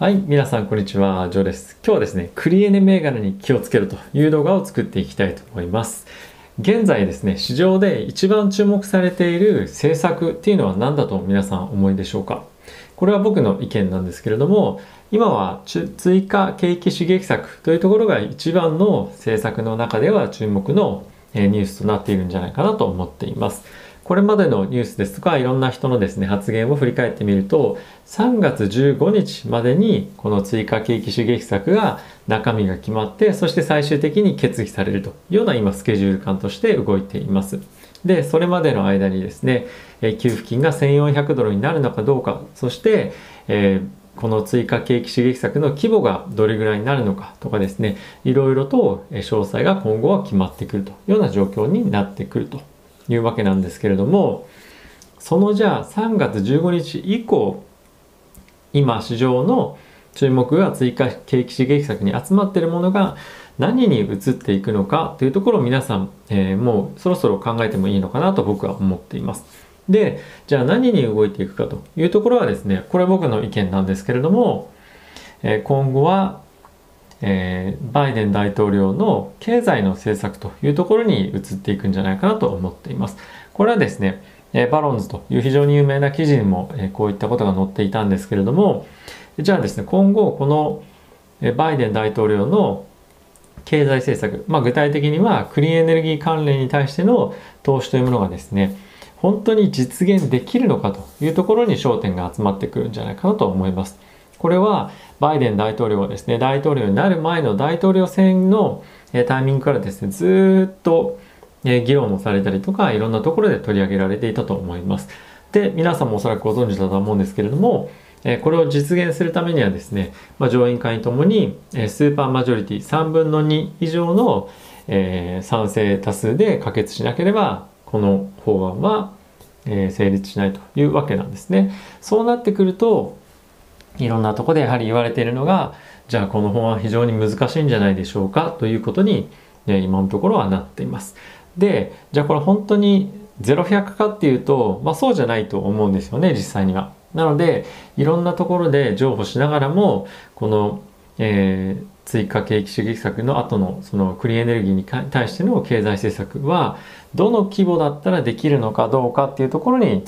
はい、皆さんこんにちは、ジョーです。今日はですね、クリエネ銘柄に気をつけるという動画を作っていきたいと思います。現在ですね、市場で一番注目されている政策っていうのは何だと皆さん思いでしょうか？これは僕の意見なんですけれども、今は追加景気刺激策というところが一番の政策の中では注目のニュースとなっているんじゃないかなと思っています。これまでのニュースですとかいろんな人のですね発言を振り返ってみると3月15日までにこの追加景気刺激策が中身が決まってそして最終的に決議されるというような今スケジュール感として動いています。でそれまでの間にですね給付金が1400ドルになるのかどうかそして、えー、この追加景気刺激策の規模がどれぐらいになるのかとかですねいろいろと詳細が今後は決まってくるというような状況になってくると。いうわけなんですけれどもそのじゃあ3月15日以降今市場の注目が追加景気刺激策に集まっているものが何に移っていくのかというところを皆さん、えー、もうそろそろ考えてもいいのかなと僕は思っています。で、じゃあ何に動いていくかというところはですね、これは僕の意見なんですけれども、えー、今後はえー、バイデン大統領の経済の政策というところに移っていくんじゃないかなと思っています。これはですね、えー、バロンズという非常に有名な記事にも、えー、こういったことが載っていたんですけれども、じゃあですね、今後この、えバイデン大統領の経済政策、まあ、具体的にはクリーンエネルギー関連に対しての投資というものがですね、本当に実現できるのかというところに焦点が集まってくるんじゃないかなと思います。これはバイデン大統領はですね、大統領になる前の大統領選のタイミングからですね、ずっと議論もされたりとか、いろんなところで取り上げられていたと思います。で、皆さんもおそらくご存知だと思うんですけれども、これを実現するためにはですね、まあ、上院会ともにスーパーマジョリティ3分の2以上の、え、賛成多数で可決しなければ、この法案は、え、成立しないというわけなんですね。そうなってくると、いろんなとこでやはり言われているのがじゃあこの本は非常に難しいんじゃないでしょうかということに、ね、今のところはなっています。でじゃあこれ本当に0100かっていうと、まあ、そうじゃないと思うんですよね実際には。なのでいろんなところで譲歩しながらもこの、えー、追加景気主義策の後のそのクリーンエネルギーに対しての経済政策はどの規模だったらできるのかどうかっていうところに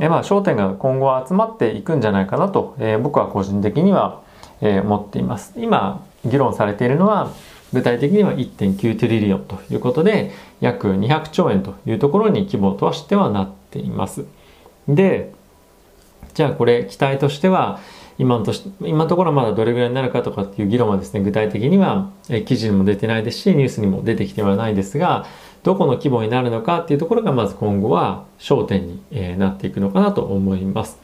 えまあ、焦点が今後は集まっていくんじゃないかなと、えー、僕は個人的には、えー、思っています。今議論されているのは具体的には1.9トリリオンということで約200兆円というところに規模としてはなっています。でじゃあこれ期待としては今のとし今のところまだどれぐらいになるかとかっていう議論はですね具体的には、え記事にも出てないですしニュースにも出てきてはないですがどこの規模になるのかっていうところがまず今後は焦点に、えなっていくのかなと思います。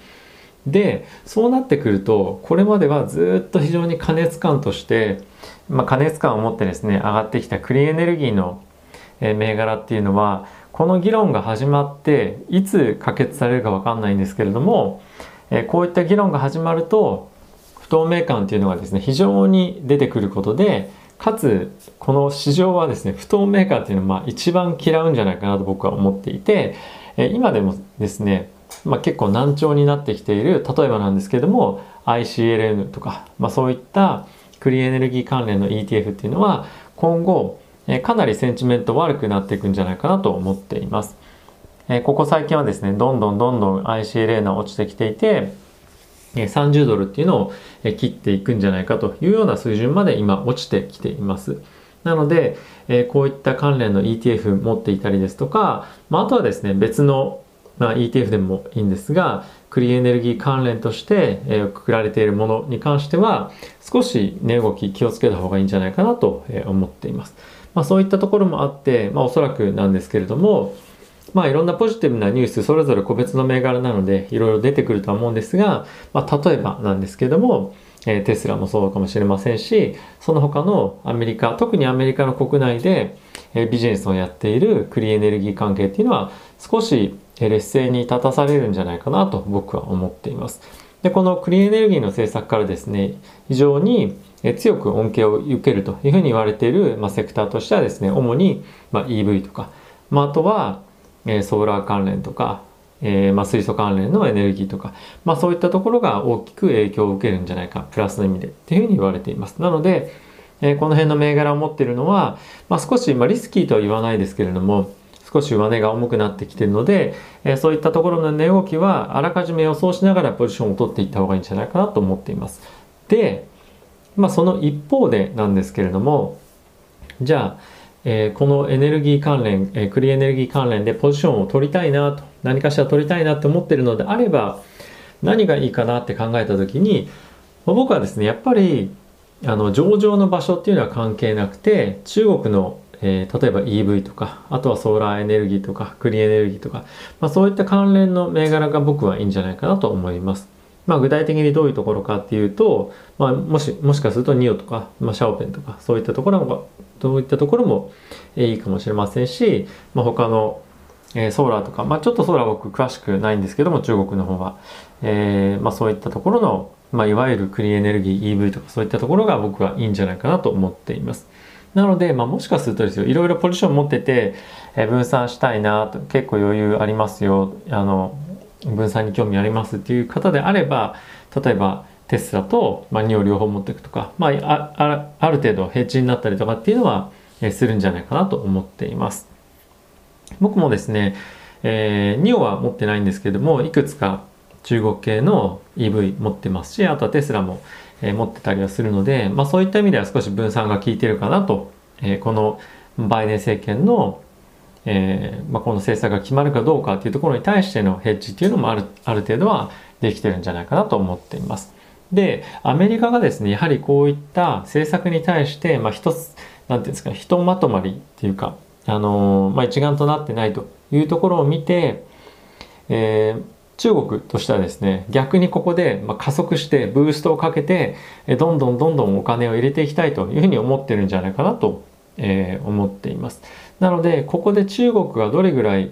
でそうなってくるとこれまではずっと非常に過熱感として、まあ、過熱感を持ってですね上がってきたクリーンエネルギーの、え銘柄っていうのはこの議論が始まっていつ可決されるか分かんないんですけれども、えこういった議論が始まると不透明感っていうのがですね非常に出てくることでかつこの市場はですね不透明感っていうのはまあ一番嫌うんじゃないかなと僕は思っていてえ今でもですね、まあ、結構難聴になってきている例えばなんですけども ICLN とか、まあ、そういったクリーンエネルギー関連の ETF っていうのは今後えかなりセンチメント悪くなっていくんじゃないかなと思っています。えここ最近はですねどんどんどんどん ICLN は落ちてきていて30ドルっていうのを切っていくんじゃないかというような水準まで今落ちてきています。なので、えこういった関連の ETF 持っていたりですとか、まあ、とはですね、別の、ま、ETF でもいいんですが、クリーンエネルギー関連として、え、くくられているものに関しては、少し値動き気をつけた方がいいんじゃないかなと思っています。まあ、そういったところもあって、まあ、おそらくなんですけれども、まあいろんなポジティブなニュースそれぞれ個別の銘柄なのでいろいろ出てくるとは思うんですが、まあ、例えばなんですけども、えー、テスラもそうかもしれませんしその他のアメリカ特にアメリカの国内で、えー、ビジネスをやっているクリーンエネルギー関係っていうのは少し劣勢に立たされるんじゃないかなと僕は思っています。でこのクリーンエネルギーの政策からですね非常に強く恩恵を受けるというふうに言われている、まあ、セクターとしてはですね主に、まあ、EV とか、まあ、あとはえソーラー関連とか、えー、ま、水素関連のエネルギーとか、まあ、そういったところが大きく影響を受けるんじゃないかプラスの意味でっていうふうに言われています。なので、えー、この辺の銘柄を持ってるのは、まあ、少し、まリスキーとは言わないですけれども少し上値が重くなってきてるので、えそういったところの値動きはあらかじめ予想しながらポジションを取っていった方がいいんじゃないかなと思っています。で、まあ、その一方でなんですけれどもじゃあ、えー、このエネルギー関連、えー、クリエネルギー関連でポジションを取りたいなと何かしら取りたいなって思ってるのであれば何がいいかなって考えた時に僕はですねやっぱりあの上場の場所っていうのは関係なくて中国の、えー、例えば EV とかあとはソーラーエネルギーとかクリエネルギーとか、まあ、そういった関連の銘柄が僕はいいんじゃないかなと思います。まあ、具体的にどういうところかっていうと、まあ、もしもしかするとニオとか、まあ、シャオペンとかそういったところもどういったところもいいかもしれませんし、まあ、他のえー、ソーラーとか、まあ、ちょっとソーラー僕詳しくないんですけども中国の方は、えーまあ、そういったところの、まあ、いわゆるクリーンエネルギー EV とかそういったところが僕はいいんじゃないかなと思っています。なので、まあ、もしかするとですよいろいろポジション持ってて、えー、分散したいなと結構余裕ありますよ。あの分散に興味ありますっていう方であれば例えばテスラと、まあ、2を両方持っていくとか、まあ、あある程度平地になったりとかっていうのは、え、するんじゃないかなと思っています。僕もですね、えー、NIO は持ってないんですけどもいくつか中国系の EV 持ってますしあとはテスラも、え、持ってたりはするので、まあ、そういった意味では少し分散が効いてるかなと、えー、このバイデン政権の、えーまあ、この政策が決まるかどうかっていうところに対してのヘッジっていうのもあるある程度はできてるんじゃないかなと思っています。でアメリカがですねやはりこういった政策に対して、まあ、一つなんていうんですかひとまとまりっていうかあのまあ、一丸となってないというところを見て、えー、中国としてはですね逆にここで、ま加速してブーストをかけてどんどんどんどんお金を入れていきたいというふうに思ってるんじゃないかなと、えー、思っていますなのでここで中国がどれぐらい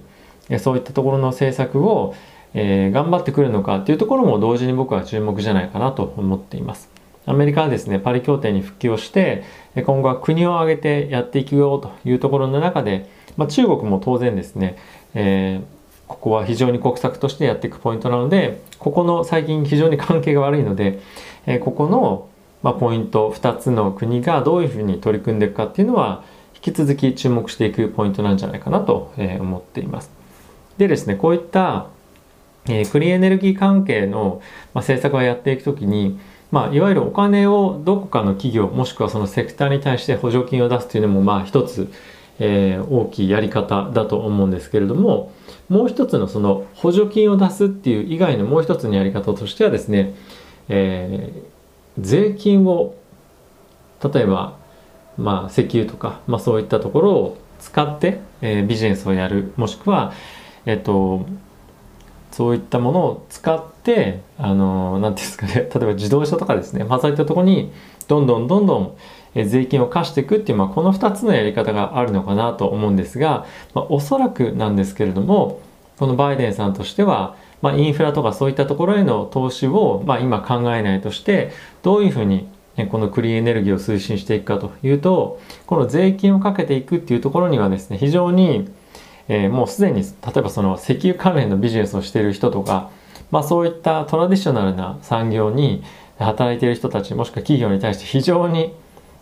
そういったところの政策を、えー、頑張ってくるのかというところも同時に僕は注目じゃないかなと思っています。アメリカはですねパリ協定に復帰をして今後は国を挙げてやっていくよというところの中で、まあ、中国も当然ですね、えー、ここは非常に国策としてやっていくポイントなのでここの最近非常に関係が悪いので、えー、ここの、まあ、ポイント2つの国がどういうふうに取り組んでいくかっていうのは引き続き注目していくポイントなんじゃないかなと思っています。でですねこういった、え、クリーンエネルギー関係の、ま、政策をやっていくときにまあ、いわゆるお金をどこかの企業もしくはそのセクターに対して補助金を出すというのもまあ一つ、えー、大きいやり方だと思うんですけれどももう一つのその補助金を出すっていう以外のもう一つのやり方としてはですね、えー、税金を例えば、まあ、石油とか、まあ、そういったところを使って、えー、ビジネスをやる。もしくは、えっ、ー、とそういったものを使ってあの何ていうんですかね。例えば自動車とかですね、まあ、そういったところにどんどんどんどん税金を課していくっていう、まあ、この2つのやり方があるのかなと思うんですが、まあ、おそらくなんですけれどもこのバイデンさんとしては、まあ、インフラとかそういったところへの投資を、まあ、今考えないとしてどういうふうにこのクリーンエネルギーを推進していくかというとこの税金をかけていくっていうところにはですね非常にえー、もうすでに例えばその石油関連のビジネスをしている人とか、まあ、そういったトラディショナルな産業に働いている人たちもしくは企業に対して非常に、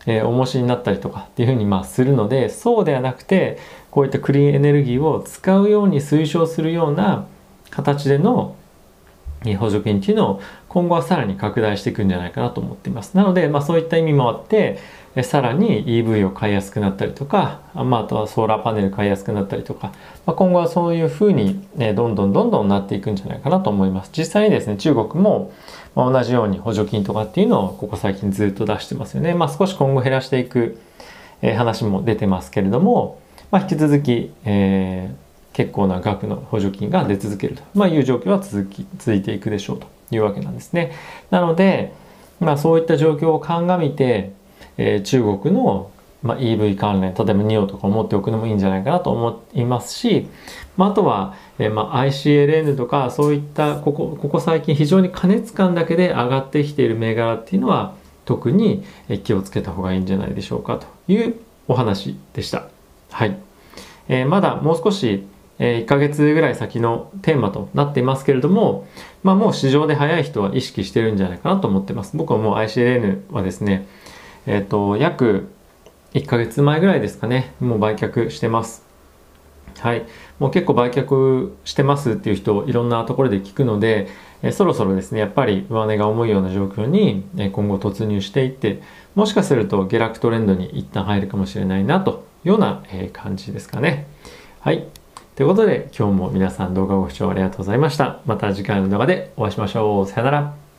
えー、重しになったりとかっていうふうにまあするのでそうではなくてこういったクリーンエネルギーを使うように推奨するような形での補助金っていうのを今後はさらに拡大していくんじゃないかなと思っています。なので、まあ、そういった意味もあって、さらに EV を買いやすくなったりとか、まあ、あとはソーラーパネル買いやすくなったりとか、まあ、今後はそういうふうに、ね、どんどんどんどんなっていくんじゃないかなと思います。実際にですね、中国も同じように補助金とかっていうのをここ最近ずっと出してますよね。まあ、少し今後減らしていく、話も出てますけれども、まあ、引き続き、えー、結構な額の補助金が出続けると、まあ、いう状況は続き続いていくでしょうというわけなんですね。なので、まあ、そういった状況を鑑みて、えー、中国の、まあ、EV 関連例えば NIO とかを持っておくのもいいんじゃないかなと思いますし、まあ、あとは、えーまあ、ICLN とかそういったここここ最近非常に過熱感だけで上がってきている銘柄っていうのは特に気をつけた方がいいんじゃないでしょうかというお話でした。はい。えー、まだもう少しえ1ヶ月ぐらい先のテーマとなっていますけれども、まあ、もう市場で早い人は意識してるんじゃないかなと思ってます。僕はもう ICLN はですね、えっ、ー、と、約1ヶ月前ぐらいですかね、もう売却してます。はい。もう結構売却してますっていう人をいろんなところで聞くので、えそろそろですね、やっぱり上値が重いような状況に、え今後突入していって、もしかすると下落トレンドに一旦入るかもしれないなというような、え感じですかね。はい。ということで今日も皆さん動画ご視聴ありがとうございました。また次回の動画でお会いしましょう。さよなら。